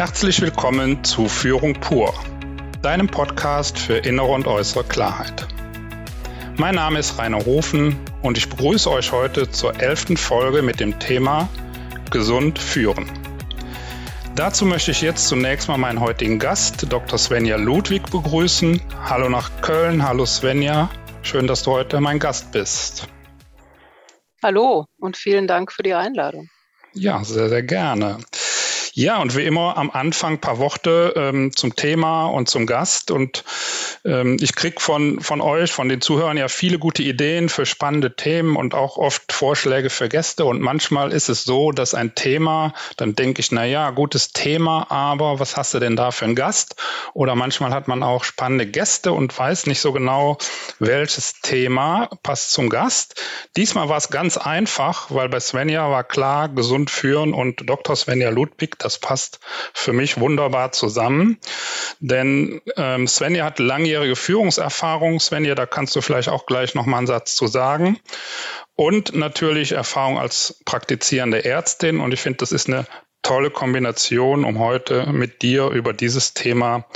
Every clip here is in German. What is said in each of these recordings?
Herzlich willkommen zu Führung pur, deinem Podcast für innere und äußere Klarheit. Mein Name ist Rainer Hofen und ich begrüße euch heute zur elften Folge mit dem Thema Gesund führen. Dazu möchte ich jetzt zunächst mal meinen heutigen Gast, Dr. Svenja Ludwig, begrüßen. Hallo nach Köln, hallo Svenja, schön, dass du heute mein Gast bist. Hallo und vielen Dank für die Einladung. Ja, sehr, sehr gerne. Ja, und wie immer am Anfang paar Worte ähm, zum Thema und zum Gast. Und ähm, ich kriege von, von euch, von den Zuhörern ja viele gute Ideen für spannende Themen und auch oft Vorschläge für Gäste. Und manchmal ist es so, dass ein Thema, dann denke ich, na ja, gutes Thema, aber was hast du denn da für einen Gast? Oder manchmal hat man auch spannende Gäste und weiß nicht so genau, welches Thema passt zum Gast. Diesmal war es ganz einfach, weil bei Svenja war klar, gesund führen und Dr. Svenja Ludwig, das passt für mich wunderbar zusammen. Denn ähm, Svenja hat langjährige Führungserfahrung. Svenja, da kannst du vielleicht auch gleich noch mal einen Satz zu sagen. Und natürlich Erfahrung als praktizierende Ärztin. Und ich finde, das ist eine tolle Kombination, um heute mit dir über dieses Thema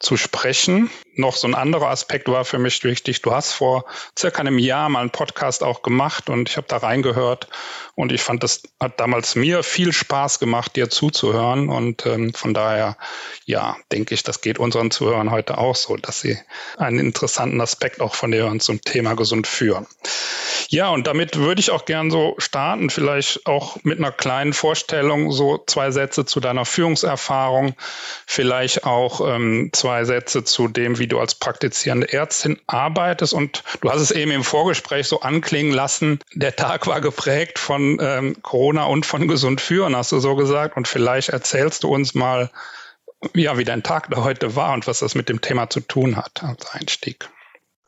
zu sprechen. Noch so ein anderer Aspekt war für mich wichtig. Du hast vor circa einem Jahr mal einen Podcast auch gemacht und ich habe da reingehört und ich fand, das hat damals mir viel Spaß gemacht, dir zuzuhören und ähm, von daher, ja, denke ich, das geht unseren Zuhörern heute auch so, dass sie einen interessanten Aspekt auch von dir zum Thema gesund führen. Ja, und damit würde ich auch gern so starten, vielleicht auch mit einer kleinen Vorstellung, so zwei Sätze zu deiner Führungserfahrung, vielleicht auch ähm, zwei Sätze zu dem, wie du als praktizierende Ärztin arbeitest. Und du hast es eben im Vorgespräch so anklingen lassen, der Tag war geprägt von ähm, Corona und von gesund führen, hast du so gesagt. Und vielleicht erzählst du uns mal, ja, wie dein Tag da heute war und was das mit dem Thema zu tun hat als Einstieg.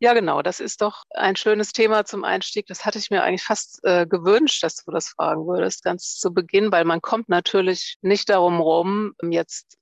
Ja, genau. Das ist doch ein schönes Thema zum Einstieg. Das hatte ich mir eigentlich fast äh, gewünscht, dass du das fragen würdest, ganz zu Beginn, weil man kommt natürlich nicht darum rum, jetzt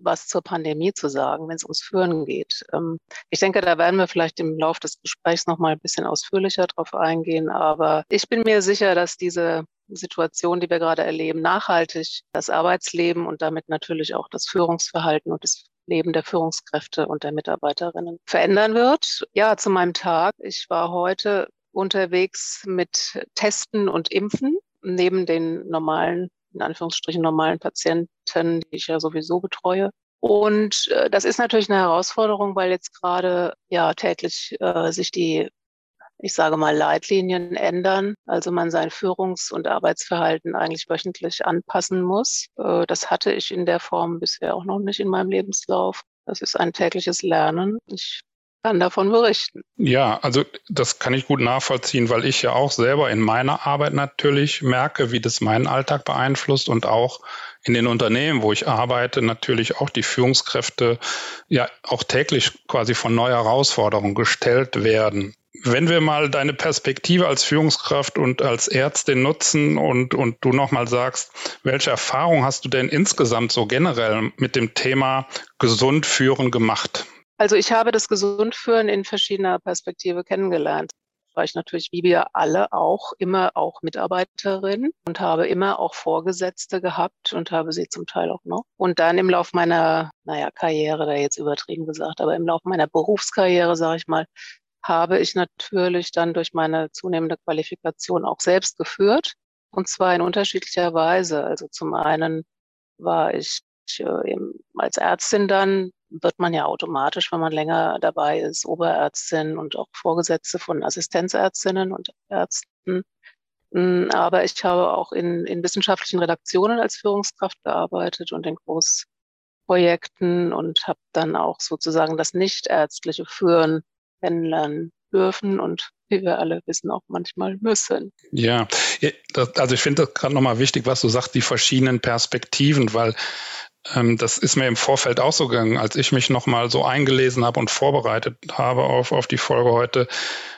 was zur Pandemie zu sagen, wenn es ums Führen geht. Ähm, ich denke, da werden wir vielleicht im Laufe des Gesprächs noch mal ein bisschen ausführlicher drauf eingehen. Aber ich bin mir sicher, dass diese Situation, die wir gerade erleben, nachhaltig das Arbeitsleben und damit natürlich auch das Führungsverhalten und das Leben der Führungskräfte und der Mitarbeiterinnen verändern wird. Ja, zu meinem Tag. Ich war heute unterwegs mit Testen und Impfen neben den normalen, in Anführungsstrichen normalen Patienten, die ich ja sowieso betreue. Und äh, das ist natürlich eine Herausforderung, weil jetzt gerade ja täglich äh, sich die ich sage mal, Leitlinien ändern. Also man sein Führungs- und Arbeitsverhalten eigentlich wöchentlich anpassen muss. Äh, das hatte ich in der Form bisher auch noch nicht in meinem Lebenslauf. Das ist ein tägliches Lernen. Ich kann davon berichten. Ja, also das kann ich gut nachvollziehen, weil ich ja auch selber in meiner Arbeit natürlich merke, wie das meinen Alltag beeinflusst und auch in den Unternehmen, wo ich arbeite, natürlich auch die Führungskräfte ja auch täglich quasi von neuen Herausforderungen gestellt werden. Wenn wir mal deine Perspektive als Führungskraft und als Ärztin nutzen und, und du nochmal sagst, welche Erfahrung hast du denn insgesamt so generell mit dem Thema gesund führen gemacht? Also ich habe das Gesundführen in verschiedener Perspektive kennengelernt. War ich natürlich, wie wir alle auch, immer auch Mitarbeiterin und habe immer auch Vorgesetzte gehabt und habe sie zum Teil auch noch. Und dann im Lauf meiner, naja, Karriere, da jetzt übertrieben gesagt, aber im Lauf meiner Berufskarriere, sage ich mal, habe ich natürlich dann durch meine zunehmende Qualifikation auch selbst geführt. Und zwar in unterschiedlicher Weise. Also zum einen war ich äh, eben als Ärztin dann, wird man ja automatisch, wenn man länger dabei ist, Oberärztin und auch Vorgesetzte von Assistenzärztinnen und Ärzten. Hm, aber ich habe auch in, in wissenschaftlichen Redaktionen als Führungskraft gearbeitet und in Großprojekten und habe dann auch sozusagen das nichtärztliche Führen kennenlernen dürfen und wie wir alle wissen, auch manchmal müssen. Ja, also ich finde das gerade nochmal wichtig, was du sagst, die verschiedenen Perspektiven, weil das ist mir im Vorfeld auch so gegangen, als ich mich nochmal so eingelesen habe und vorbereitet habe auf, auf die Folge heute.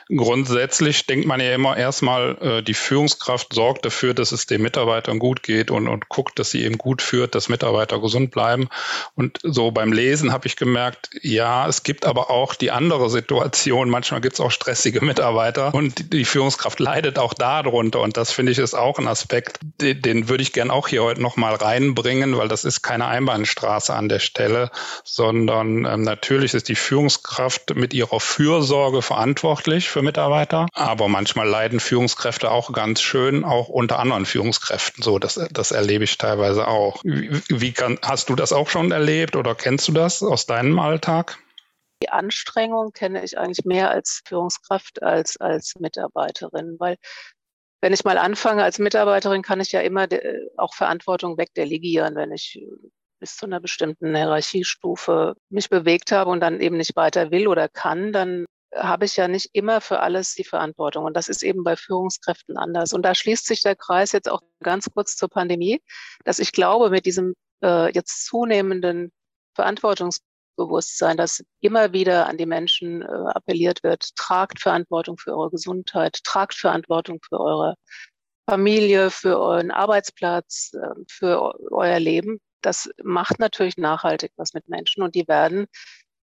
Grundsätzlich denkt man ja immer erstmal, äh, die Führungskraft sorgt dafür, dass es den Mitarbeitern gut geht und, und guckt, dass sie eben gut führt, dass Mitarbeiter gesund bleiben. Und so beim Lesen habe ich gemerkt, ja, es gibt aber auch die andere Situation. Manchmal gibt es auch stressige Mitarbeiter und die Führungskraft leidet auch darunter. Und das finde ich ist auch ein Aspekt, den, den würde ich gern auch hier heute nochmal reinbringen, weil das ist keine Einbahnstraße an der Stelle, sondern ähm, natürlich ist die Führungskraft mit ihrer Fürsorge verantwortlich für Mitarbeiter, aber manchmal leiden Führungskräfte auch ganz schön, auch unter anderen Führungskräften. So, das, das erlebe ich teilweise auch. Wie, wie kann, hast du das auch schon erlebt oder kennst du das aus deinem Alltag? Die Anstrengung kenne ich eigentlich mehr als Führungskraft als als Mitarbeiterin, weil wenn ich mal anfange als Mitarbeiterin, kann ich ja immer auch Verantwortung wegdelegieren, wenn ich bis zu einer bestimmten Hierarchiestufe mich bewegt habe und dann eben nicht weiter will oder kann, dann habe ich ja nicht immer für alles die Verantwortung. Und das ist eben bei Führungskräften anders. Und da schließt sich der Kreis jetzt auch ganz kurz zur Pandemie, dass ich glaube, mit diesem äh, jetzt zunehmenden Verantwortungs Bewusstsein, dass immer wieder an die Menschen äh, appelliert wird, tragt Verantwortung für eure Gesundheit, tragt Verantwortung für eure Familie, für euren Arbeitsplatz, äh, für euer Leben. Das macht natürlich nachhaltig was mit Menschen und die werden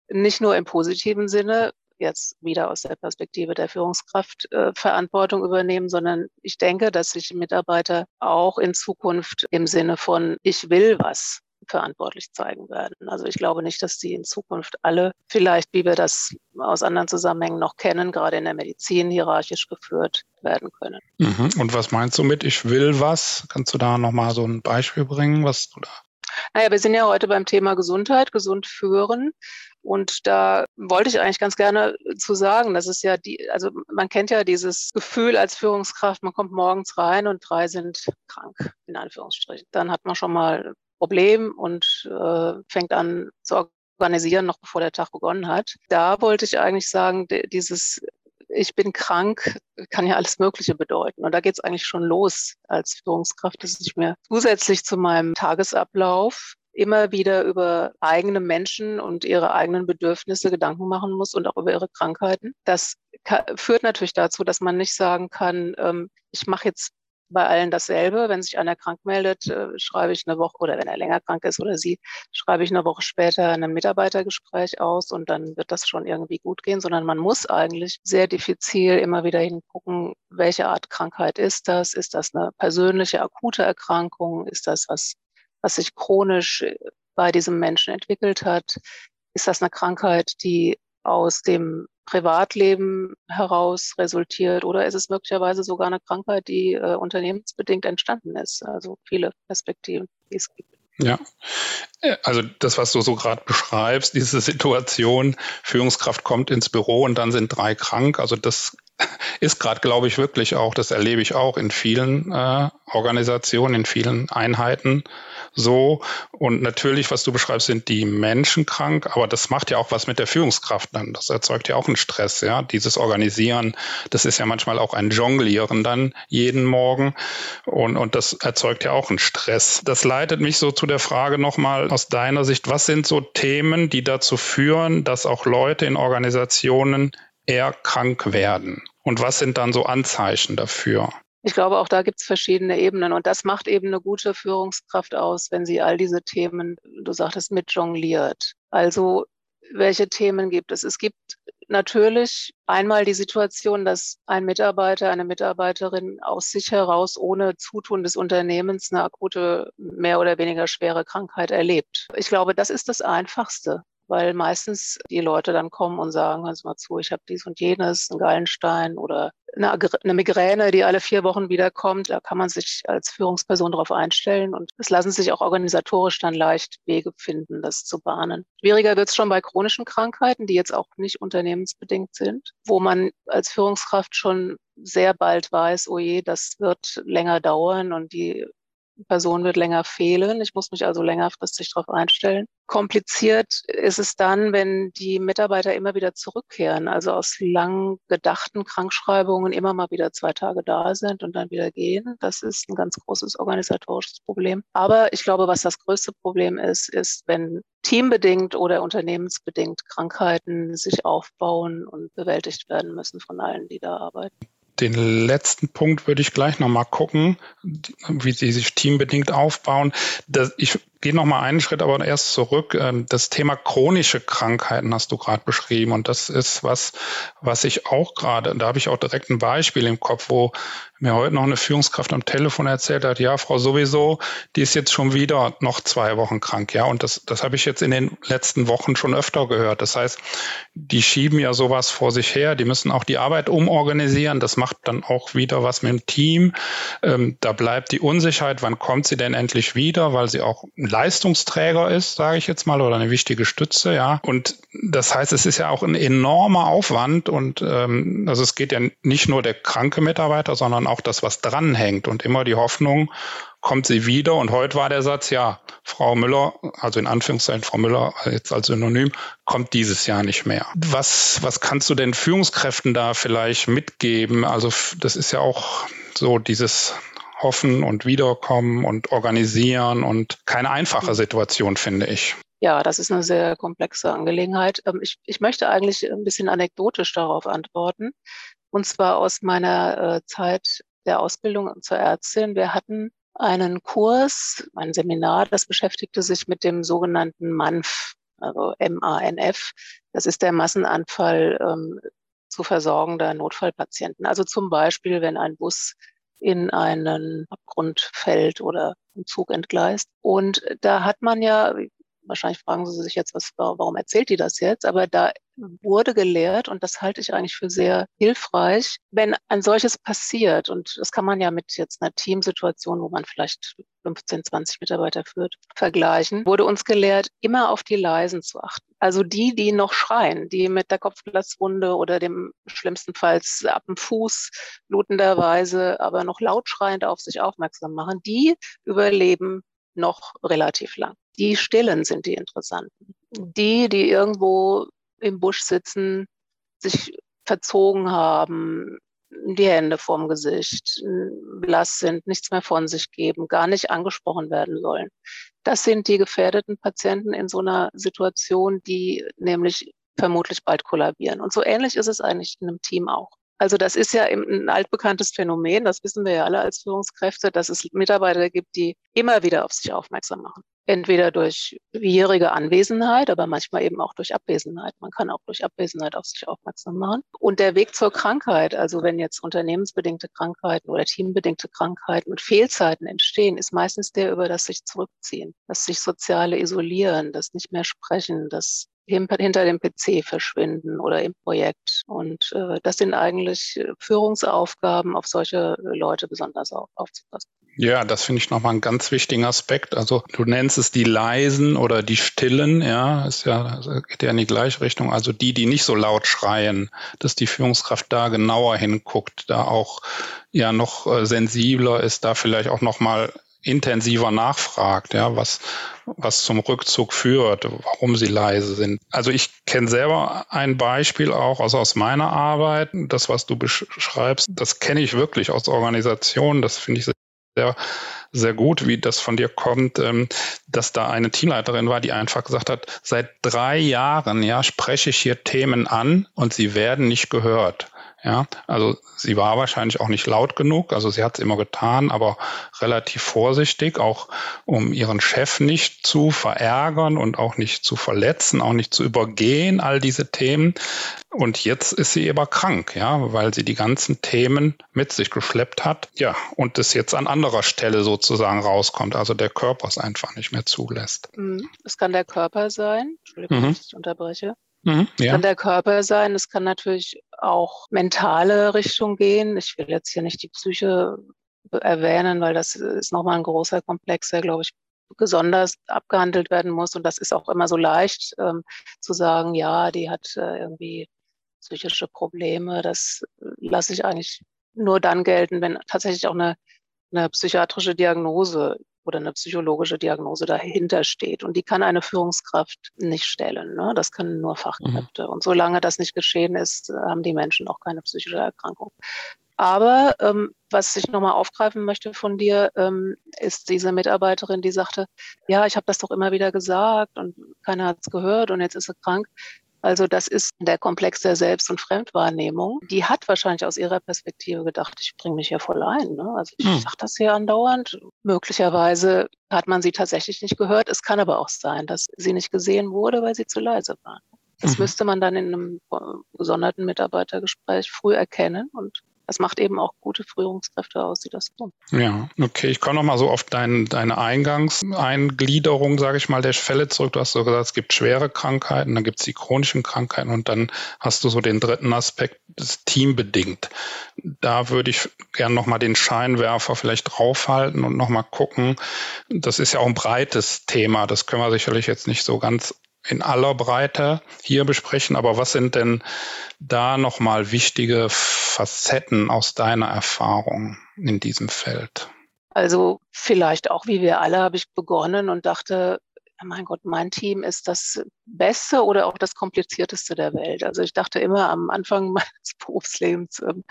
nicht nur im positiven Sinne jetzt wieder aus der Perspektive der Führungskraft äh, Verantwortung übernehmen, sondern ich denke, dass sich Mitarbeiter auch in Zukunft im Sinne von ich will was verantwortlich zeigen werden. Also ich glaube nicht, dass die in Zukunft alle vielleicht, wie wir das aus anderen Zusammenhängen noch kennen, gerade in der Medizin hierarchisch geführt werden können. Mhm. Und was meinst du mit ich will was? Kannst du da nochmal so ein Beispiel bringen, was du da naja, wir sind ja heute beim Thema Gesundheit, gesund führen. Und da wollte ich eigentlich ganz gerne zu sagen, dass es ja die, also man kennt ja dieses Gefühl als Führungskraft, man kommt morgens rein und drei sind krank, in Anführungsstrichen. Dann hat man schon mal Problem und äh, fängt an zu organisieren, noch bevor der Tag begonnen hat. Da wollte ich eigentlich sagen, dieses ich bin krank, kann ja alles Mögliche bedeuten. Und da geht es eigentlich schon los als Führungskraft, dass ich mir zusätzlich zu meinem Tagesablauf immer wieder über eigene Menschen und ihre eigenen Bedürfnisse Gedanken machen muss und auch über ihre Krankheiten. Das führt natürlich dazu, dass man nicht sagen kann, ähm, ich mache jetzt bei allen dasselbe. Wenn sich einer krank meldet, äh, schreibe ich eine Woche oder wenn er länger krank ist oder sie, schreibe ich eine Woche später ein Mitarbeitergespräch aus und dann wird das schon irgendwie gut gehen, sondern man muss eigentlich sehr diffizil immer wieder hingucken, welche Art Krankheit ist das? Ist das eine persönliche akute Erkrankung? Ist das was, was sich chronisch bei diesem Menschen entwickelt hat? Ist das eine Krankheit, die aus dem Privatleben heraus resultiert oder ist es möglicherweise sogar eine Krankheit, die äh, unternehmensbedingt entstanden ist? Also viele Perspektiven, die es gibt. Ja, äh, also das, was du so gerade beschreibst, diese Situation, Führungskraft kommt ins Büro und dann sind drei krank, also das ist gerade, glaube ich, wirklich auch, das erlebe ich auch in vielen äh, Organisationen, in vielen Einheiten so. Und natürlich, was du beschreibst, sind die Menschen krank, aber das macht ja auch was mit der Führungskraft dann. Das erzeugt ja auch einen Stress, ja. Dieses Organisieren, das ist ja manchmal auch ein Jonglieren dann jeden Morgen. Und, und das erzeugt ja auch einen Stress. Das leitet mich so zu der Frage nochmal aus deiner Sicht, was sind so Themen, die dazu führen, dass auch Leute in Organisationen eher krank werden? Und was sind dann so Anzeichen dafür? Ich glaube, auch da gibt es verschiedene Ebenen und das macht eben eine gute Führungskraft aus, wenn sie all diese Themen, du sagtest, mit jongliert. Also welche Themen gibt es? Es gibt natürlich einmal die Situation, dass ein Mitarbeiter, eine Mitarbeiterin aus sich heraus ohne Zutun des Unternehmens eine akute, mehr oder weniger schwere Krankheit erlebt. Ich glaube, das ist das Einfachste weil meistens die Leute dann kommen und sagen, hör mal zu, ich habe dies und jenes, einen Gallenstein oder eine, eine Migräne, die alle vier Wochen wiederkommt. Da kann man sich als Führungsperson darauf einstellen und es lassen sich auch organisatorisch dann leicht Wege finden, das zu bahnen. Schwieriger wird es schon bei chronischen Krankheiten, die jetzt auch nicht unternehmensbedingt sind, wo man als Führungskraft schon sehr bald weiß, oh je, das wird länger dauern und die Person wird länger fehlen. Ich muss mich also längerfristig darauf einstellen. Kompliziert ist es dann, wenn die Mitarbeiter immer wieder zurückkehren, also aus lang gedachten Krankschreibungen immer mal wieder zwei Tage da sind und dann wieder gehen. Das ist ein ganz großes organisatorisches Problem. Aber ich glaube, was das größte Problem ist, ist, wenn teambedingt oder unternehmensbedingt Krankheiten sich aufbauen und bewältigt werden müssen von allen, die da arbeiten den letzten Punkt würde ich gleich nochmal gucken, wie sie sich teambedingt aufbauen. Das, ich gehe noch mal einen Schritt aber erst zurück. Ähm, das Thema chronische Krankheiten hast du gerade beschrieben und das ist was, was ich auch gerade, da habe ich auch direkt ein Beispiel im Kopf, wo mir heute noch eine Führungskraft am Telefon erzählt hat, ja, Frau sowieso, die ist jetzt schon wieder noch zwei Wochen krank, ja, und das, das habe ich jetzt in den letzten Wochen schon öfter gehört. Das heißt, die schieben ja sowas vor sich her, die müssen auch die Arbeit umorganisieren, das macht dann auch wieder was mit dem Team. Ähm, da bleibt die Unsicherheit, wann kommt sie denn endlich wieder, weil sie auch ein Leistungsträger ist, sage ich jetzt mal, oder eine wichtige Stütze, ja. Und das heißt, es ist ja auch ein enormer Aufwand und ähm, also es geht ja nicht nur der kranke Mitarbeiter, sondern auch das, was dranhängt und immer die Hoffnung, kommt sie wieder. Und heute war der Satz, ja, Frau Müller, also in Anführungszeichen Frau Müller jetzt als Synonym, kommt dieses Jahr nicht mehr. Was, was kannst du denn Führungskräften da vielleicht mitgeben? Also das ist ja auch so dieses Hoffen und Wiederkommen und Organisieren und keine einfache Situation, finde ich. Ja, das ist eine sehr komplexe Angelegenheit. Ähm, ich, ich möchte eigentlich ein bisschen anekdotisch darauf antworten. Und zwar aus meiner äh, Zeit der Ausbildung zur Ärztin. Wir hatten einen Kurs, ein Seminar, das beschäftigte sich mit dem sogenannten MANF, also MANF. Das ist der Massenanfall ähm, zu versorgender Notfallpatienten. Also zum Beispiel, wenn ein Bus in einen Abgrund fällt oder ein Zug entgleist. Und da hat man ja, wahrscheinlich fragen Sie sich jetzt, was, warum erzählt die das jetzt? Aber da wurde gelehrt, und das halte ich eigentlich für sehr hilfreich, wenn ein solches passiert, und das kann man ja mit jetzt einer Teamsituation, wo man vielleicht 15, 20 Mitarbeiter führt, vergleichen, wurde uns gelehrt, immer auf die Leisen zu achten. Also die, die noch schreien, die mit der Kopfplatzwunde oder dem schlimmstenfalls ab dem Fuß blutenderweise, aber noch laut schreiend auf sich aufmerksam machen, die überleben noch relativ lang. Die Stillen sind die interessanten. Die, die irgendwo im Busch sitzen, sich verzogen haben, die Hände vorm Gesicht, blass sind, nichts mehr von sich geben, gar nicht angesprochen werden sollen. Das sind die gefährdeten Patienten in so einer Situation, die nämlich vermutlich bald kollabieren. Und so ähnlich ist es eigentlich in einem Team auch. Also das ist ja ein altbekanntes Phänomen, das wissen wir ja alle als Führungskräfte, dass es Mitarbeiter gibt, die immer wieder auf sich aufmerksam machen. Entweder durch jährige Anwesenheit, aber manchmal eben auch durch Abwesenheit. Man kann auch durch Abwesenheit auf sich aufmerksam machen. Und der Weg zur Krankheit, also wenn jetzt unternehmensbedingte Krankheiten oder teambedingte Krankheiten und Fehlzeiten entstehen, ist meistens der über das sich zurückziehen, das sich soziale isolieren, das nicht mehr sprechen, das hinter dem PC verschwinden oder im Projekt. Und äh, das sind eigentlich äh, Führungsaufgaben, auf solche Leute besonders auf, aufzupassen. Ja, das finde ich nochmal einen ganz wichtigen Aspekt. Also du nennst es die leisen oder die stillen, ja, ist ja, geht ja in die gleiche Richtung. Also die, die nicht so laut schreien, dass die Führungskraft da genauer hinguckt, da auch ja noch äh, sensibler ist, da vielleicht auch nochmal intensiver nachfragt, ja, was, was zum Rückzug führt, warum sie leise sind. Also ich kenne selber ein Beispiel auch also aus meiner Arbeit. Das, was du beschreibst, das kenne ich wirklich aus Organisationen. Das finde ich sehr, sehr gut, wie das von dir kommt, ähm, dass da eine Teamleiterin war, die einfach gesagt hat, seit drei Jahren, ja, spreche ich hier Themen an und sie werden nicht gehört. Ja, also sie war wahrscheinlich auch nicht laut genug, also sie hat es immer getan, aber relativ vorsichtig, auch um ihren Chef nicht zu verärgern und auch nicht zu verletzen, auch nicht zu übergehen, all diese Themen. Und jetzt ist sie aber krank, ja, weil sie die ganzen Themen mit sich geschleppt hat, ja, und das jetzt an anderer Stelle sozusagen rauskommt, also der Körper es einfach nicht mehr zulässt. Es kann der Körper sein, Entschuldigung, mhm. ich unterbreche. Mhm, ja. Kann der Körper sein, es kann natürlich auch mentale Richtung gehen. Ich will jetzt hier nicht die Psyche erwähnen, weil das ist nochmal ein großer Komplex, der, glaube ich, besonders abgehandelt werden muss. Und das ist auch immer so leicht ähm, zu sagen, ja, die hat äh, irgendwie psychische Probleme. Das lasse ich eigentlich nur dann gelten, wenn tatsächlich auch eine, eine psychiatrische Diagnose oder eine psychologische Diagnose dahinter steht. Und die kann eine Führungskraft nicht stellen. Ne? Das können nur Fachkräfte. Mhm. Und solange das nicht geschehen ist, haben die Menschen auch keine psychische Erkrankung. Aber ähm, was ich nochmal aufgreifen möchte von dir, ähm, ist diese Mitarbeiterin, die sagte, ja, ich habe das doch immer wieder gesagt und keiner hat es gehört und jetzt ist sie krank. Also das ist der Komplex der Selbst- und Fremdwahrnehmung. Die hat wahrscheinlich aus ihrer Perspektive gedacht, ich bringe mich hier voll ein. Ne? Also ich hm. sage das hier andauernd. Möglicherweise hat man sie tatsächlich nicht gehört. Es kann aber auch sein, dass sie nicht gesehen wurde, weil sie zu leise waren. Das mhm. müsste man dann in einem äh, gesonderten Mitarbeitergespräch früh erkennen und das macht eben auch gute Führungskräfte aus, die das tun. Ja, okay. Ich komme nochmal so auf dein, deine Eingangseingliederung, sage ich mal, der Fälle zurück. Du hast so gesagt, es gibt schwere Krankheiten, dann gibt es die chronischen Krankheiten und dann hast du so den dritten Aspekt, das teambedingt. Da würde ich gerne nochmal den Scheinwerfer vielleicht draufhalten und nochmal gucken. Das ist ja auch ein breites Thema. Das können wir sicherlich jetzt nicht so ganz in aller Breite hier besprechen, aber was sind denn da nochmal wichtige Facetten aus deiner Erfahrung in diesem Feld? Also vielleicht auch wie wir alle habe ich begonnen und dachte, mein Gott, mein Team ist das Beste oder auch das Komplizierteste der Welt. Also ich dachte immer am Anfang meines Berufslebens, ähm,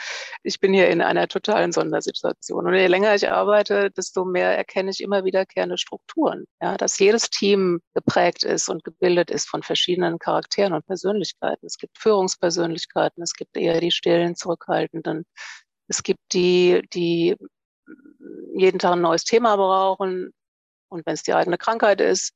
ich bin hier in einer totalen Sondersituation. Und je länger ich arbeite, desto mehr erkenne ich immer wiederkehrende Strukturen. Ja, dass jedes Team geprägt ist und gebildet ist von verschiedenen Charakteren und Persönlichkeiten. Es gibt Führungspersönlichkeiten, es gibt eher die stillen, zurückhaltenden. Es gibt die, die jeden Tag ein neues Thema brauchen, und wenn es die eigene Krankheit ist,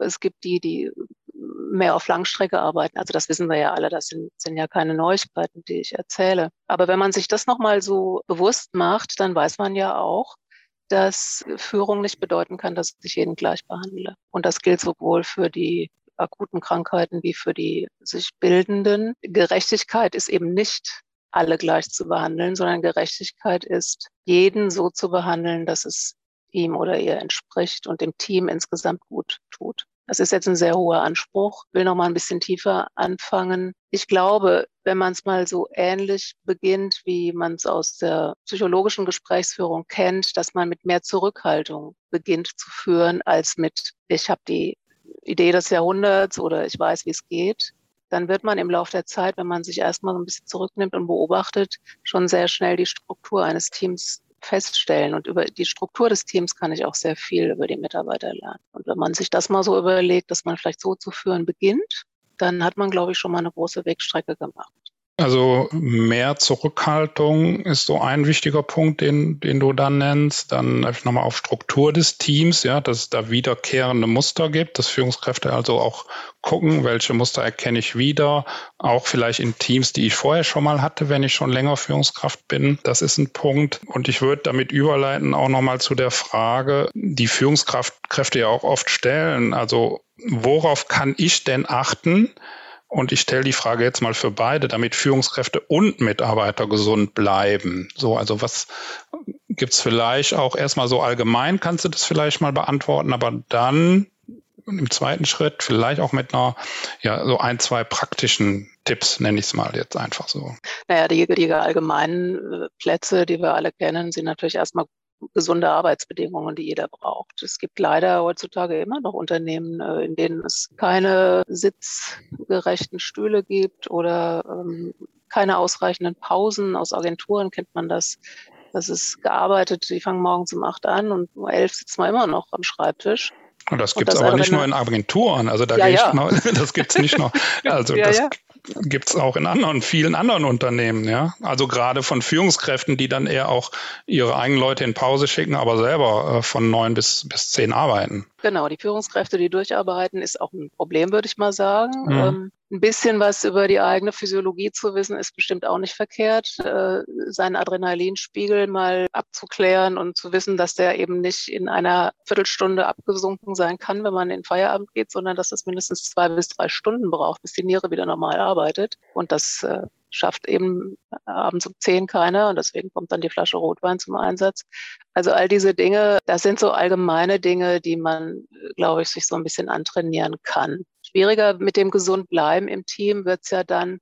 es gibt die, die mehr auf Langstrecke arbeiten. Also das wissen wir ja alle, das sind, sind ja keine Neuigkeiten, die ich erzähle. Aber wenn man sich das nochmal so bewusst macht, dann weiß man ja auch, dass Führung nicht bedeuten kann, dass ich jeden gleich behandle. Und das gilt sowohl für die akuten Krankheiten wie für die sich bildenden. Gerechtigkeit ist eben nicht alle gleich zu behandeln, sondern Gerechtigkeit ist, jeden so zu behandeln, dass es ihm oder ihr entspricht und dem Team insgesamt gut tut. Das ist jetzt ein sehr hoher Anspruch. Ich will noch mal ein bisschen tiefer anfangen. Ich glaube, wenn man es mal so ähnlich beginnt, wie man es aus der psychologischen Gesprächsführung kennt, dass man mit mehr Zurückhaltung beginnt zu führen, als mit, ich habe die Idee des Jahrhunderts oder ich weiß, wie es geht, dann wird man im Laufe der Zeit, wenn man sich erstmal so ein bisschen zurücknimmt und beobachtet, schon sehr schnell die Struktur eines Teams feststellen. Und über die Struktur des Teams kann ich auch sehr viel über die Mitarbeiter lernen. Und wenn man sich das mal so überlegt, dass man vielleicht so zu führen beginnt, dann hat man, glaube ich, schon mal eine große Wegstrecke gemacht. Also mehr Zurückhaltung ist so ein wichtiger Punkt, den, den du dann nennst. Dann nochmal auf Struktur des Teams, ja, dass es da wiederkehrende Muster gibt, dass Führungskräfte also auch gucken, welche Muster erkenne ich wieder, auch vielleicht in Teams, die ich vorher schon mal hatte, wenn ich schon länger Führungskraft bin. Das ist ein Punkt. Und ich würde damit überleiten auch nochmal zu der Frage, die Führungskräfte ja auch oft stellen. Also worauf kann ich denn achten? Und ich stelle die Frage jetzt mal für beide, damit Führungskräfte und Mitarbeiter gesund bleiben. So, also was gibt's vielleicht auch erstmal so allgemein, kannst du das vielleicht mal beantworten, aber dann im zweiten Schritt vielleicht auch mit einer, ja, so ein, zwei praktischen Tipps, nenne ich es mal jetzt einfach so. Naja, die, die allgemeinen äh, Plätze, die wir alle kennen, sind natürlich erstmal gesunde Arbeitsbedingungen, die jeder braucht. Es gibt leider heutzutage immer noch Unternehmen, äh, in denen es keine sitzgerechten Stühle gibt oder ähm, keine ausreichenden Pausen. Aus Agenturen kennt man das. Das ist gearbeitet, die fangen morgens um acht an und um elf sitzt man immer noch am Schreibtisch. Und das gibt es aber nicht nur in Agenturen, also da ja, ja. Noch, das gibt es nicht nur. Also ja, das ja gibt es auch in anderen, vielen anderen Unternehmen, ja. Also gerade von Führungskräften, die dann eher auch ihre eigenen Leute in Pause schicken, aber selber äh, von neun bis, bis zehn arbeiten. Genau, die Führungskräfte, die durcharbeiten, ist auch ein Problem, würde ich mal sagen. Mhm. Ähm, ein bisschen was über die eigene Physiologie zu wissen, ist bestimmt auch nicht verkehrt. Äh, seinen Adrenalinspiegel mal abzuklären und zu wissen, dass der eben nicht in einer Viertelstunde abgesunken sein kann, wenn man in Feierabend geht, sondern dass es mindestens zwei bis drei Stunden braucht, bis die Niere wieder normal arbeitet. Und das äh, schafft eben abends um zehn keiner und deswegen kommt dann die Flasche Rotwein zum Einsatz. Also all diese Dinge, das sind so allgemeine Dinge, die man, glaube ich, sich so ein bisschen antrainieren kann. Schwieriger mit dem gesund bleiben im Team wird es ja dann,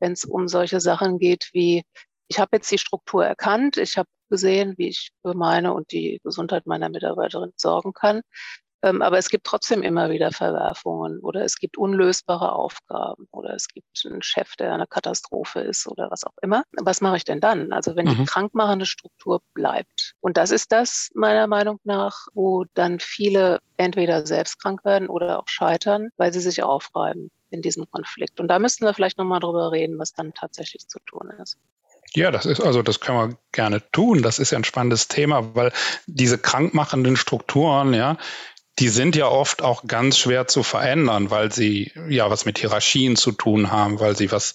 wenn es um solche Sachen geht wie, ich habe jetzt die Struktur erkannt, ich habe gesehen, wie ich für meine und die Gesundheit meiner Mitarbeiterin sorgen kann. Ähm, aber es gibt trotzdem immer wieder Verwerfungen oder es gibt unlösbare Aufgaben oder es gibt einen Chef, der eine Katastrophe ist oder was auch immer. Was mache ich denn dann? Also wenn mhm. die krankmachende Struktur bleibt. Und das ist das meiner Meinung nach, wo dann viele entweder selbst krank werden oder auch scheitern, weil sie sich aufreiben. in diesem Konflikt. Und da müssten wir vielleicht nochmal drüber reden, was dann tatsächlich zu tun ist. Ja, das ist also, das können wir gerne tun. Das ist ja ein spannendes Thema, weil diese krankmachenden Strukturen, ja, die sind ja oft auch ganz schwer zu verändern, weil sie ja was mit Hierarchien zu tun haben, weil sie was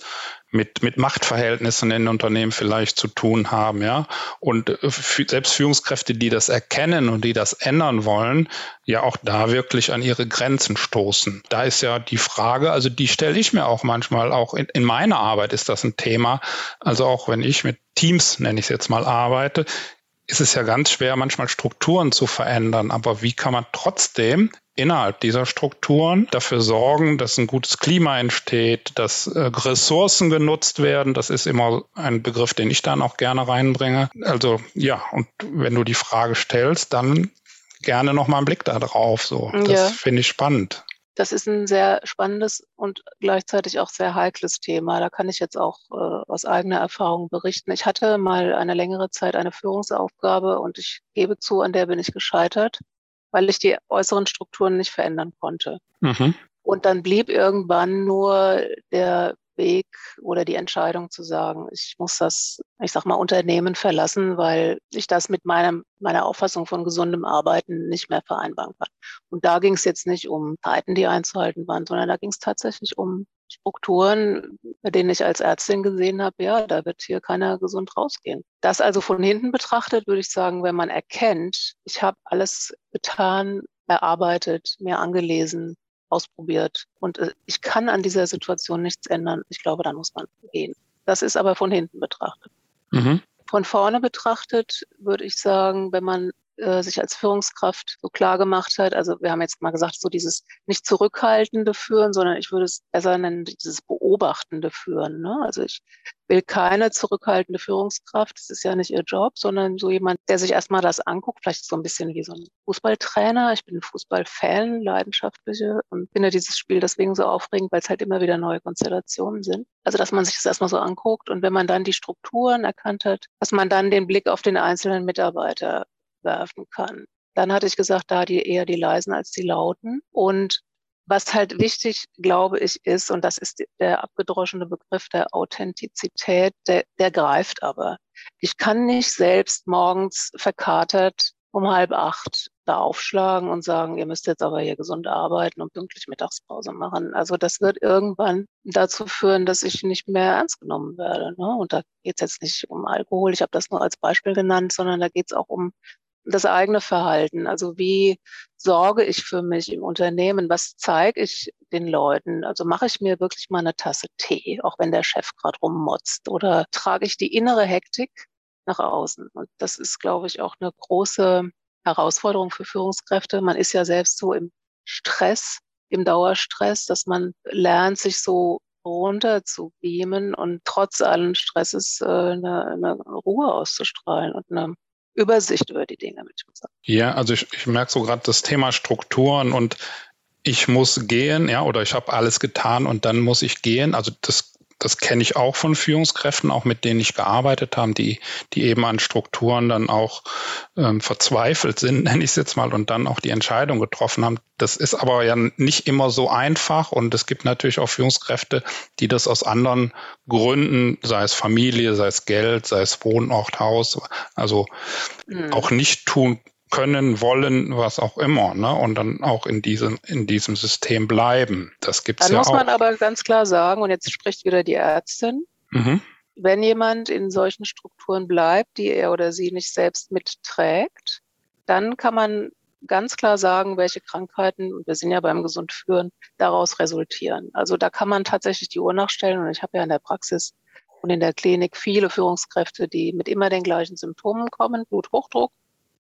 mit, mit Machtverhältnissen in Unternehmen vielleicht zu tun haben, ja. Und äh, selbst Führungskräfte, die das erkennen und die das ändern wollen, ja auch da wirklich an ihre Grenzen stoßen. Da ist ja die Frage, also die stelle ich mir auch manchmal, auch in, in meiner Arbeit ist das ein Thema. Also auch wenn ich mit Teams, nenne ich es jetzt mal, arbeite, ist es ja ganz schwer, manchmal Strukturen zu verändern. Aber wie kann man trotzdem innerhalb dieser Strukturen dafür sorgen, dass ein gutes Klima entsteht, dass äh, Ressourcen genutzt werden. Das ist immer ein Begriff, den ich dann auch gerne reinbringe. Also ja, und wenn du die Frage stellst, dann gerne noch mal einen Blick da drauf. So, das ja. finde ich spannend. Das ist ein sehr spannendes und gleichzeitig auch sehr heikles Thema. Da kann ich jetzt auch äh, aus eigener Erfahrung berichten. Ich hatte mal eine längere Zeit eine Führungsaufgabe und ich gebe zu, an der bin ich gescheitert, weil ich die äußeren Strukturen nicht verändern konnte. Mhm. Und dann blieb irgendwann nur der Weg oder die Entscheidung zu sagen, ich muss das, ich sag mal, Unternehmen verlassen, weil ich das mit meinem, meiner Auffassung von gesundem Arbeiten nicht mehr vereinbaren kann. Und da ging es jetzt nicht um Zeiten, die einzuhalten waren, sondern da ging es tatsächlich um Strukturen, bei denen ich als Ärztin gesehen habe, ja, da wird hier keiner gesund rausgehen. Das also von hinten betrachtet, würde ich sagen, wenn man erkennt, ich habe alles getan, erarbeitet, mir angelesen, ausprobiert und äh, ich kann an dieser Situation nichts ändern. Ich glaube, dann muss man gehen. Das ist aber von hinten betrachtet. Mhm. Von vorne betrachtet würde ich sagen, wenn man äh, sich als Führungskraft so klar gemacht hat. Also wir haben jetzt mal gesagt, so dieses nicht zurückhaltende Führen, sondern ich würde es besser nennen, dieses beobachtende Führen. Ne? Also ich will keine zurückhaltende Führungskraft, das ist ja nicht ihr Job, sondern so jemand, der sich erstmal das anguckt, vielleicht so ein bisschen wie so ein Fußballtrainer. Ich bin Fußballfan, leidenschaftliche und finde dieses Spiel deswegen so aufregend, weil es halt immer wieder neue Konstellationen sind. Also dass man sich das erstmal so anguckt und wenn man dann die Strukturen erkannt hat, dass man dann den Blick auf den einzelnen Mitarbeiter werfen kann. Dann hatte ich gesagt, da die eher die leisen als die lauten. Und was halt wichtig, glaube ich, ist, und das ist der abgedroschene Begriff der Authentizität, der, der greift aber. Ich kann nicht selbst morgens verkatert um halb acht da aufschlagen und sagen, ihr müsst jetzt aber hier gesund arbeiten und pünktlich Mittagspause machen. Also das wird irgendwann dazu führen, dass ich nicht mehr ernst genommen werde. Ne? Und da geht es jetzt nicht um Alkohol, ich habe das nur als Beispiel genannt, sondern da geht es auch um das eigene Verhalten. Also wie sorge ich für mich im Unternehmen? Was zeige ich den Leuten? Also mache ich mir wirklich mal eine Tasse Tee, auch wenn der Chef gerade rummotzt? Oder trage ich die innere Hektik nach außen? Und das ist, glaube ich, auch eine große Herausforderung für Führungskräfte. Man ist ja selbst so im Stress, im Dauerstress, dass man lernt, sich so runter zu beamen und trotz allen Stresses äh, eine, eine Ruhe auszustrahlen und eine Übersicht über die Dinge, sagen. Ja, also ich, ich merke so gerade das Thema Strukturen und ich muss gehen, ja, oder ich habe alles getan und dann muss ich gehen. Also das das kenne ich auch von Führungskräften, auch mit denen ich gearbeitet habe, die, die eben an Strukturen dann auch ähm, verzweifelt sind, nenne ich es jetzt mal, und dann auch die Entscheidung getroffen haben. Das ist aber ja nicht immer so einfach und es gibt natürlich auch Führungskräfte, die das aus anderen Gründen, sei es Familie, sei es Geld, sei es Wohnort, Haus, also mhm. auch nicht tun können, wollen, was auch immer, ne? Und dann auch in diesem, in diesem System bleiben. Das gibt's dann ja auch. Dann muss man aber ganz klar sagen, und jetzt spricht wieder die Ärztin, mhm. wenn jemand in solchen Strukturen bleibt, die er oder sie nicht selbst mitträgt, dann kann man ganz klar sagen, welche Krankheiten, und wir sind ja beim Gesundführen, daraus resultieren. Also da kann man tatsächlich die Uhr nachstellen. Und ich habe ja in der Praxis und in der Klinik viele Führungskräfte, die mit immer den gleichen Symptomen kommen, Bluthochdruck,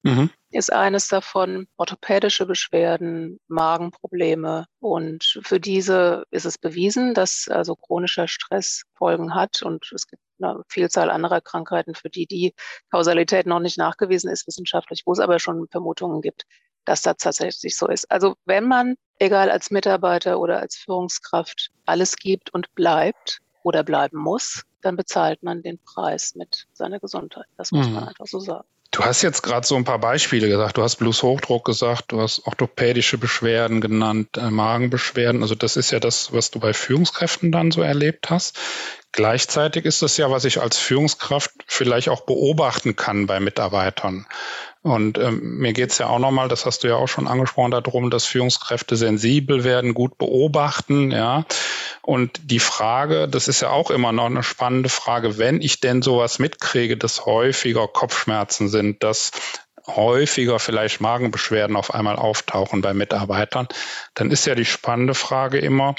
mhm. ist eines davon. Orthopädische Beschwerden, Magenprobleme. Und für diese ist es bewiesen, dass also chronischer Stress Folgen hat. Und es gibt eine Vielzahl anderer Krankheiten, für die die Kausalität noch nicht nachgewiesen ist wissenschaftlich, wo es aber schon Vermutungen gibt, dass das tatsächlich so ist. Also wenn man, egal als Mitarbeiter oder als Führungskraft, alles gibt und bleibt oder bleiben muss, dann bezahlt man den Preis mit seiner Gesundheit. Das muss mhm. man einfach so sagen. Du hast jetzt gerade so ein paar Beispiele gesagt. Du hast Bluthochdruck gesagt, du hast orthopädische Beschwerden genannt, äh, Magenbeschwerden. Also das ist ja das, was du bei Führungskräften dann so erlebt hast. Gleichzeitig ist es ja, was ich als Führungskraft vielleicht auch beobachten kann bei Mitarbeitern. Und ähm, mir geht es ja auch nochmal, das hast du ja auch schon angesprochen, darum, dass Führungskräfte sensibel werden, gut beobachten, ja. Und die Frage, das ist ja auch immer noch eine spannende Frage, wenn ich denn sowas mitkriege, dass häufiger Kopfschmerzen sind, dass häufiger vielleicht Magenbeschwerden auf einmal auftauchen bei Mitarbeitern, dann ist ja die spannende Frage immer,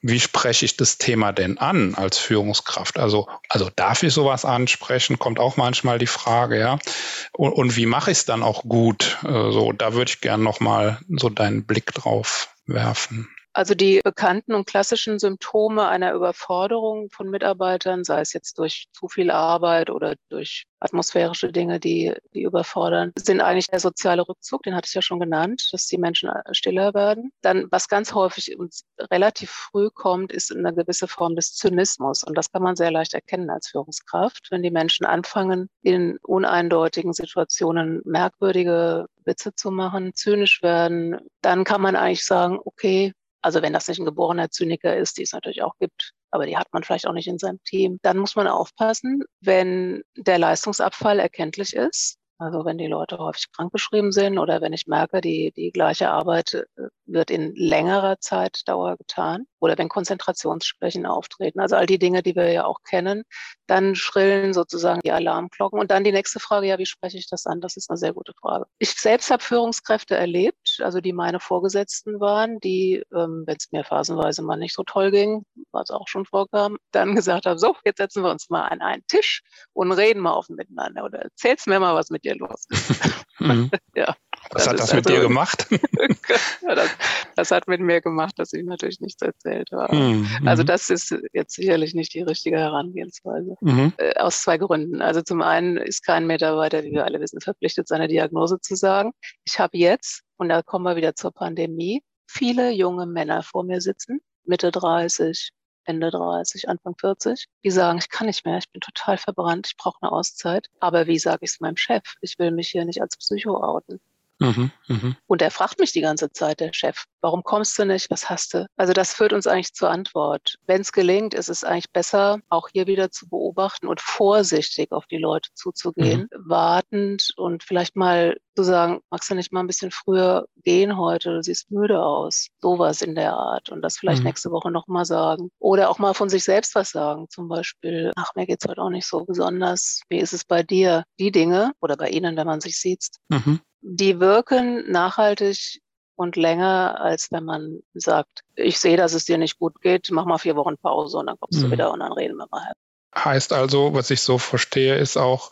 wie spreche ich das Thema denn an als Führungskraft? Also, also darf ich sowas ansprechen? Kommt auch manchmal die Frage, ja. Und, und wie mache ich es dann auch gut? Äh, so, da würde ich gerne nochmal so deinen Blick drauf werfen. Also die bekannten und klassischen Symptome einer Überforderung von Mitarbeitern, sei es jetzt durch zu viel Arbeit oder durch atmosphärische Dinge, die, die überfordern, sind eigentlich der soziale Rückzug, den hatte ich ja schon genannt, dass die Menschen stiller werden. Dann, was ganz häufig und relativ früh kommt, ist eine gewisse Form des Zynismus. Und das kann man sehr leicht erkennen als Führungskraft, wenn die Menschen anfangen, in uneindeutigen Situationen merkwürdige Witze zu machen, zynisch werden, dann kann man eigentlich sagen, okay, also wenn das nicht ein geborener Zyniker ist, die es natürlich auch gibt, aber die hat man vielleicht auch nicht in seinem Team, dann muss man aufpassen, wenn der Leistungsabfall erkenntlich ist, also wenn die Leute häufig krankgeschrieben sind oder wenn ich merke, die, die gleiche Arbeit äh, wird in längerer Zeitdauer getan oder wenn Konzentrationsschwächen auftreten, also all die Dinge, die wir ja auch kennen, dann schrillen sozusagen die Alarmglocken. Und dann die nächste Frage, ja, wie spreche ich das an? Das ist eine sehr gute Frage. Ich selbst habe Führungskräfte erlebt, also die meine Vorgesetzten waren, die, ähm, wenn es mir phasenweise mal nicht so toll ging, was auch schon vorkam, dann gesagt haben, so, jetzt setzen wir uns mal an einen Tisch und reden mal offen miteinander oder erzählst mir mal, was mit dir los ist. Mhm. ja. Was das hat das mit also, dir gemacht? ja, das, das, hat mit mir gemacht, dass ich natürlich nichts erzählt habe. Mhm. Also das ist jetzt sicherlich nicht die richtige Herangehensweise. Mhm. Äh, aus zwei Gründen. Also zum einen ist kein Mitarbeiter, wie wir alle wissen, verpflichtet, seine Diagnose zu sagen. Ich habe jetzt, und da kommen wir wieder zur Pandemie, viele junge Männer vor mir sitzen, Mitte 30, Ende 30, Anfang 40, die sagen, ich kann nicht mehr, ich bin total verbrannt, ich brauche eine Auszeit. Aber wie sage ich es meinem Chef? Ich will mich hier nicht als Psycho outen. Mhm, mh. Und er fragt mich die ganze Zeit, der Chef, warum kommst du nicht? Was hast du? Also das führt uns eigentlich zur Antwort. Wenn es gelingt, ist es eigentlich besser, auch hier wieder zu beobachten und vorsichtig auf die Leute zuzugehen, mhm. wartend und vielleicht mal zu sagen, magst du nicht mal ein bisschen früher gehen heute? Du siehst müde aus. Sowas in der Art. Und das vielleicht mhm. nächste Woche nochmal sagen. Oder auch mal von sich selbst was sagen. Zum Beispiel, ach, mir geht's heute auch nicht so besonders. Wie ist es bei dir? Die Dinge oder bei Ihnen, wenn man sich sieht, mhm die wirken nachhaltig und länger, als wenn man sagt, ich sehe, dass es dir nicht gut geht, mach mal vier Wochen Pause und dann kommst mhm. du wieder und dann reden wir mal. Heißt also, was ich so verstehe, ist auch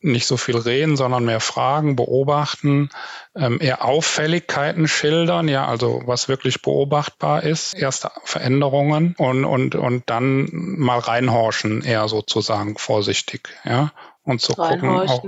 nicht so viel reden, sondern mehr fragen, beobachten, ähm, eher Auffälligkeiten schildern, ja, also was wirklich beobachtbar ist, erste Veränderungen und, und, und dann mal reinhorchen, eher sozusagen vorsichtig, ja, und zu gucken. Auch,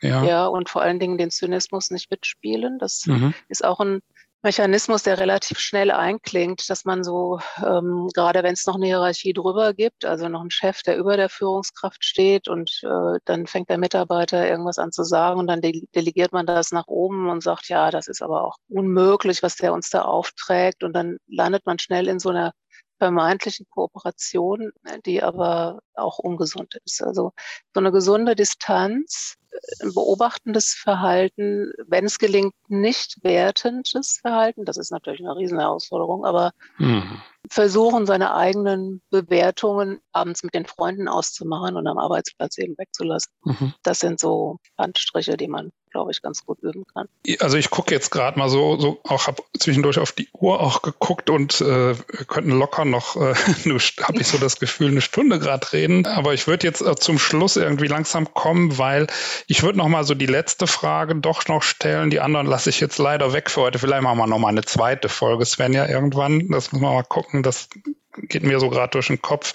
ja. ja, und vor allen Dingen den Zynismus nicht mitspielen. Das mhm. ist auch ein Mechanismus, der relativ schnell einklingt, dass man so, ähm, gerade wenn es noch eine Hierarchie drüber gibt, also noch einen Chef, der über der Führungskraft steht und äh, dann fängt der Mitarbeiter irgendwas an zu sagen und dann de delegiert man das nach oben und sagt, ja, das ist aber auch unmöglich, was der uns da aufträgt und dann landet man schnell in so einer vermeintlichen Kooperation, die aber auch ungesund ist. Also so eine gesunde Distanz, ein beobachtendes Verhalten, wenn es gelingt, nicht wertendes Verhalten, das ist natürlich eine Riesenherausforderung, aber mhm. versuchen, seine eigenen Bewertungen abends mit den Freunden auszumachen und am Arbeitsplatz eben wegzulassen. Mhm. Das sind so Handstriche, die man glaube ich, ganz gut üben kann. Also ich gucke jetzt gerade mal so, so auch habe zwischendurch auf die Uhr auch geguckt und äh, könnten locker noch, äh, habe ich so das Gefühl, eine Stunde gerade reden. Aber ich würde jetzt äh, zum Schluss irgendwie langsam kommen, weil ich würde noch mal so die letzte Frage doch noch stellen. Die anderen lasse ich jetzt leider weg für heute. Vielleicht machen wir noch mal eine zweite Folge, Sven, ja irgendwann. Das müssen wir mal gucken. Das geht mir so gerade durch den Kopf.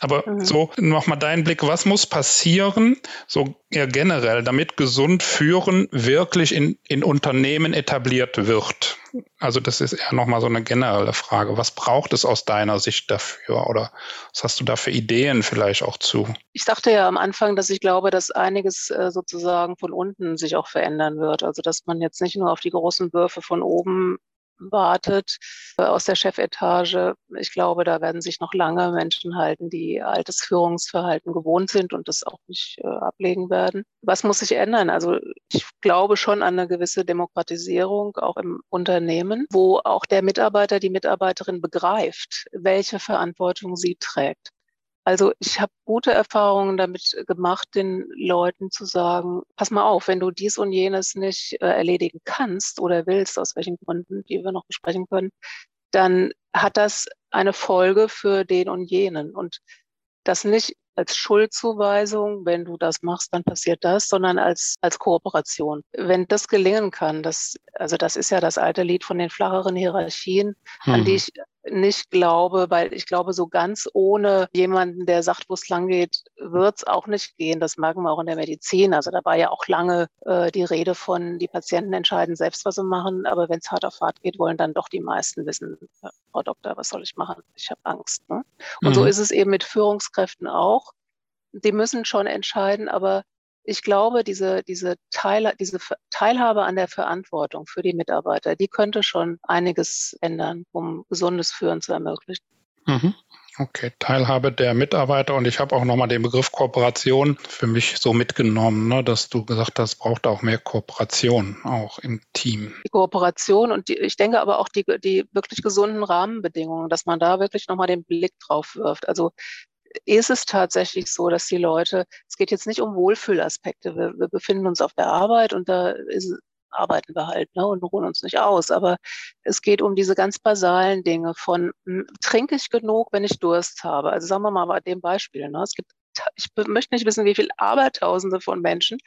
Aber mhm. so nochmal dein Blick, was muss passieren, so eher generell, damit gesund führen wirklich in, in Unternehmen etabliert wird? Also das ist eher nochmal so eine generelle Frage. Was braucht es aus deiner Sicht dafür? Oder was hast du da für Ideen vielleicht auch zu? Ich sagte ja am Anfang, dass ich glaube, dass einiges äh, sozusagen von unten sich auch verändern wird. Also dass man jetzt nicht nur auf die großen Würfe von oben wartet äh, aus der Chefetage. Ich glaube, da werden sich noch lange Menschen halten, die altes Führungsverhalten gewohnt sind und das auch nicht äh, ablegen werden. Was muss sich ändern? Also ich glaube schon an eine gewisse Demokratisierung auch im Unternehmen, wo auch der Mitarbeiter, die Mitarbeiterin begreift, welche Verantwortung sie trägt. Also ich habe gute Erfahrungen damit gemacht, den Leuten zu sagen, pass mal auf, wenn du dies und jenes nicht äh, erledigen kannst oder willst, aus welchen Gründen, die wir noch besprechen können, dann hat das eine Folge für den und jenen. Und das nicht als Schuldzuweisung, wenn du das machst, dann passiert das, sondern als, als Kooperation. Wenn das gelingen kann, das, also das ist ja das alte Lied von den flacheren Hierarchien, hm. an die hm. ich nicht glaube, weil ich glaube, so ganz ohne jemanden, der sagt, wo es lang geht, wird es auch nicht gehen. Das merken wir auch in der Medizin. Also da war ja auch lange äh, die Rede von, die Patienten entscheiden selbst, was sie machen. Aber wenn es hart auf hart geht, wollen dann doch die meisten wissen, Frau Doktor, was soll ich machen? Ich habe Angst. Ne? Und mhm. so ist es eben mit Führungskräften auch. Die müssen schon entscheiden, aber ich glaube, diese, diese, Teil, diese Teilhabe an der Verantwortung für die Mitarbeiter, die könnte schon einiges ändern, um gesundes Führen zu ermöglichen. Mhm. Okay, Teilhabe der Mitarbeiter und ich habe auch nochmal den Begriff Kooperation für mich so mitgenommen, ne, dass du gesagt hast, braucht auch mehr Kooperation auch im Team. Die Kooperation und die, ich denke aber auch die, die wirklich gesunden Rahmenbedingungen, dass man da wirklich nochmal den Blick drauf wirft. Also ist es tatsächlich so, dass die Leute, es geht jetzt nicht um Wohlfühlaspekte, wir, wir befinden uns auf der Arbeit und da ist, arbeiten wir halt ne, und ruhen uns nicht aus. Aber es geht um diese ganz basalen Dinge von, hm, trinke ich genug, wenn ich Durst habe? Also sagen wir mal bei dem Beispiel. Ne, es gibt ich möchte nicht wissen, wie viele Abertausende von Menschen,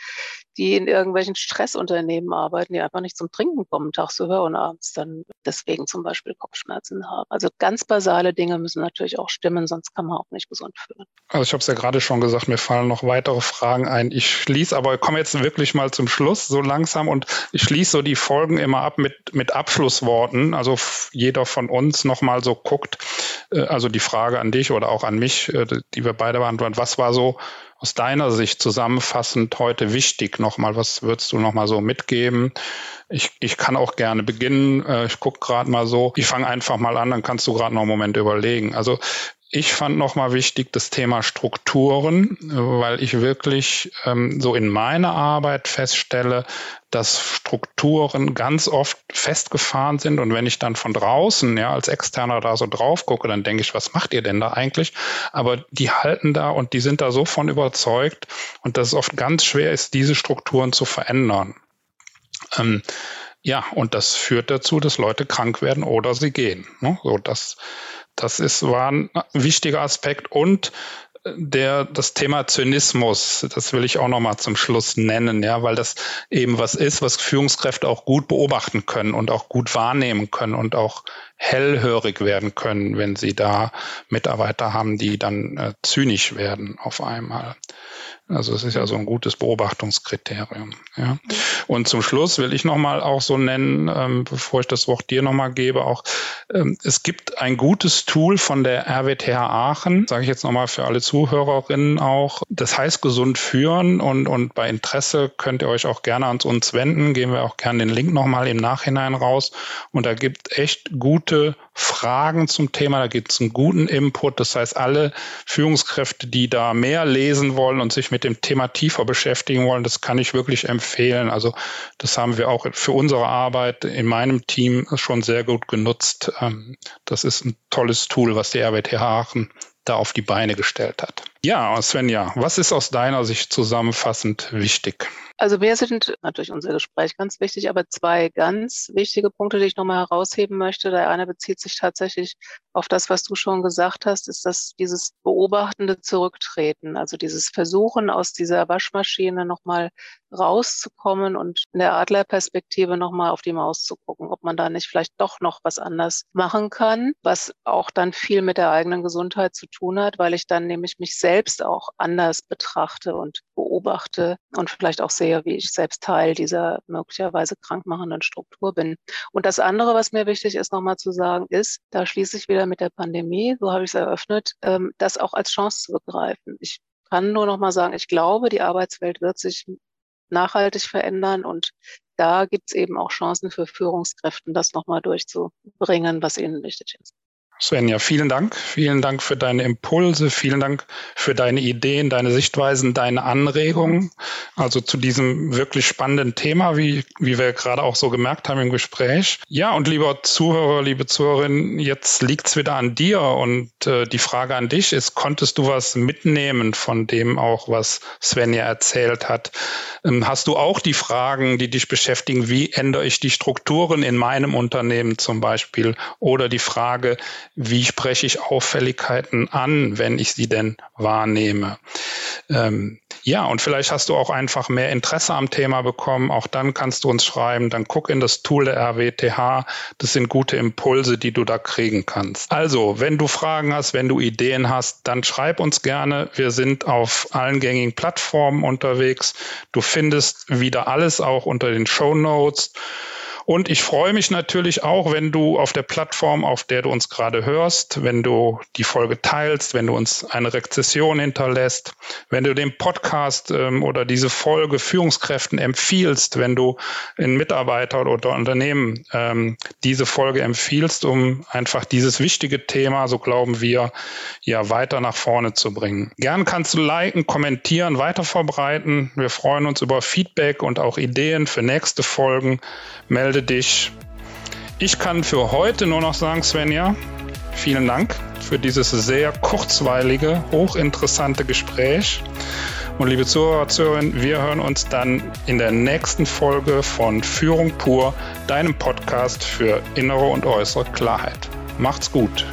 die in irgendwelchen Stressunternehmen arbeiten, die einfach nicht zum Trinken kommen, tagsüber und abends dann deswegen zum Beispiel Kopfschmerzen haben. Also ganz basale Dinge müssen natürlich auch stimmen, sonst kann man auch nicht gesund führen. Also ich habe es ja gerade schon gesagt, mir fallen noch weitere Fragen ein. Ich schließe, aber ich komme jetzt wirklich mal zum Schluss so langsam und ich schließe so die Folgen immer ab mit, mit Abschlussworten. Also jeder von uns nochmal so guckt, äh, also die Frage an dich oder auch an mich, äh, die wir beide beantworten, was war so aus deiner Sicht zusammenfassend heute wichtig nochmal? Was würdest du nochmal so mitgeben? Ich, ich kann auch gerne beginnen. Äh, ich gucke gerade mal so. Ich fange einfach mal an, dann kannst du gerade noch einen Moment überlegen. Also ich fand nochmal wichtig das Thema Strukturen, weil ich wirklich ähm, so in meiner Arbeit feststelle, dass Strukturen ganz oft festgefahren sind. Und wenn ich dann von draußen, ja, als Externer da so drauf gucke, dann denke ich, was macht ihr denn da eigentlich? Aber die halten da und die sind da so von überzeugt und dass es oft ganz schwer ist, diese Strukturen zu verändern. Ähm, ja, und das führt dazu, dass Leute krank werden oder sie gehen. Ne? So, das, das ist, war ein wichtiger Aspekt und der, das Thema Zynismus, das will ich auch noch mal zum Schluss nennen, ja, weil das eben was ist, was Führungskräfte auch gut beobachten können und auch gut wahrnehmen können und auch hellhörig werden können, wenn sie da Mitarbeiter haben, die dann äh, zynisch werden auf einmal. Also es ist ja so ein gutes Beobachtungskriterium. Ja. Und zum Schluss will ich nochmal auch so nennen, ähm, bevor ich das Wort dir nochmal gebe, auch ähm, es gibt ein gutes Tool von der RWTH Aachen, sage ich jetzt nochmal für alle Zuhörerinnen auch. Das heißt gesund führen und, und bei Interesse könnt ihr euch auch gerne an uns wenden. Geben wir auch gerne den Link nochmal im Nachhinein raus. Und da gibt echt gute Fragen zum Thema, da gibt es einen guten Input. Das heißt, alle Führungskräfte, die da mehr lesen wollen und sich mit dem Thema tiefer beschäftigen wollen, das kann ich wirklich empfehlen. Also das haben wir auch für unsere Arbeit in meinem Team schon sehr gut genutzt. Ähm, das ist ein tolles Tool, was die RWTH Aachen da auf die Beine gestellt hat. Ja, Svenja, was ist aus deiner Sicht zusammenfassend wichtig? Also mir sind natürlich unser Gespräch ganz wichtig, aber zwei ganz wichtige Punkte, die ich nochmal herausheben möchte. Der eine bezieht sich tatsächlich auf das, was du schon gesagt hast, ist das dieses beobachtende Zurücktreten, also dieses Versuchen aus dieser Waschmaschine nochmal rauszukommen und in der Adlerperspektive nochmal auf die Maus zu gucken, ob man da nicht vielleicht doch noch was anders machen kann, was auch dann viel mit der eigenen Gesundheit zu tun hat, weil ich dann nämlich mich selbst selbst auch anders betrachte und beobachte und vielleicht auch sehe, wie ich selbst Teil dieser möglicherweise krankmachenden Struktur bin. Und das andere, was mir wichtig ist, nochmal zu sagen, ist, da schließe ich wieder mit der Pandemie, so habe ich es eröffnet, ähm, das auch als Chance zu begreifen. Ich kann nur nochmal sagen, ich glaube, die Arbeitswelt wird sich nachhaltig verändern und da gibt es eben auch Chancen für Führungskräfte, das nochmal durchzubringen, was ihnen wichtig ist. Svenja, vielen Dank. Vielen Dank für deine Impulse. Vielen Dank für deine Ideen, deine Sichtweisen, deine Anregungen. Also zu diesem wirklich spannenden Thema, wie, wie wir gerade auch so gemerkt haben im Gespräch. Ja, und lieber Zuhörer, liebe Zuhörerin, jetzt liegt's wieder an dir. Und äh, die Frage an dich ist, konntest du was mitnehmen von dem auch, was Svenja erzählt hat? Ähm, hast du auch die Fragen, die dich beschäftigen? Wie ändere ich die Strukturen in meinem Unternehmen zum Beispiel? Oder die Frage, wie spreche ich Auffälligkeiten an, wenn ich sie denn wahrnehme. Ähm, ja, und vielleicht hast du auch einfach mehr Interesse am Thema bekommen. Auch dann kannst du uns schreiben. Dann guck in das Tool der RWTH. Das sind gute Impulse, die du da kriegen kannst. Also, wenn du Fragen hast, wenn du Ideen hast, dann schreib uns gerne. Wir sind auf allen gängigen Plattformen unterwegs. Du findest wieder alles auch unter den Show Notes. Und ich freue mich natürlich auch, wenn du auf der Plattform, auf der du uns gerade hörst, wenn du die Folge teilst, wenn du uns eine Rezession hinterlässt, wenn du den Podcast ähm, oder diese Folge Führungskräften empfiehlst, wenn du in Mitarbeiter oder Unternehmen ähm, diese Folge empfiehlst, um einfach dieses wichtige Thema, so glauben wir, ja weiter nach vorne zu bringen. Gern kannst du liken, kommentieren, weiterverbreiten. Wir freuen uns über Feedback und auch Ideen für nächste Folgen. Melde melde dich. Ich kann für heute nur noch sagen, Svenja, vielen Dank für dieses sehr kurzweilige, hochinteressante Gespräch. Und liebe Zuhörer, Zuhörerinnen, wir hören uns dann in der nächsten Folge von Führung pur, deinem Podcast für innere und äußere Klarheit. Macht's gut.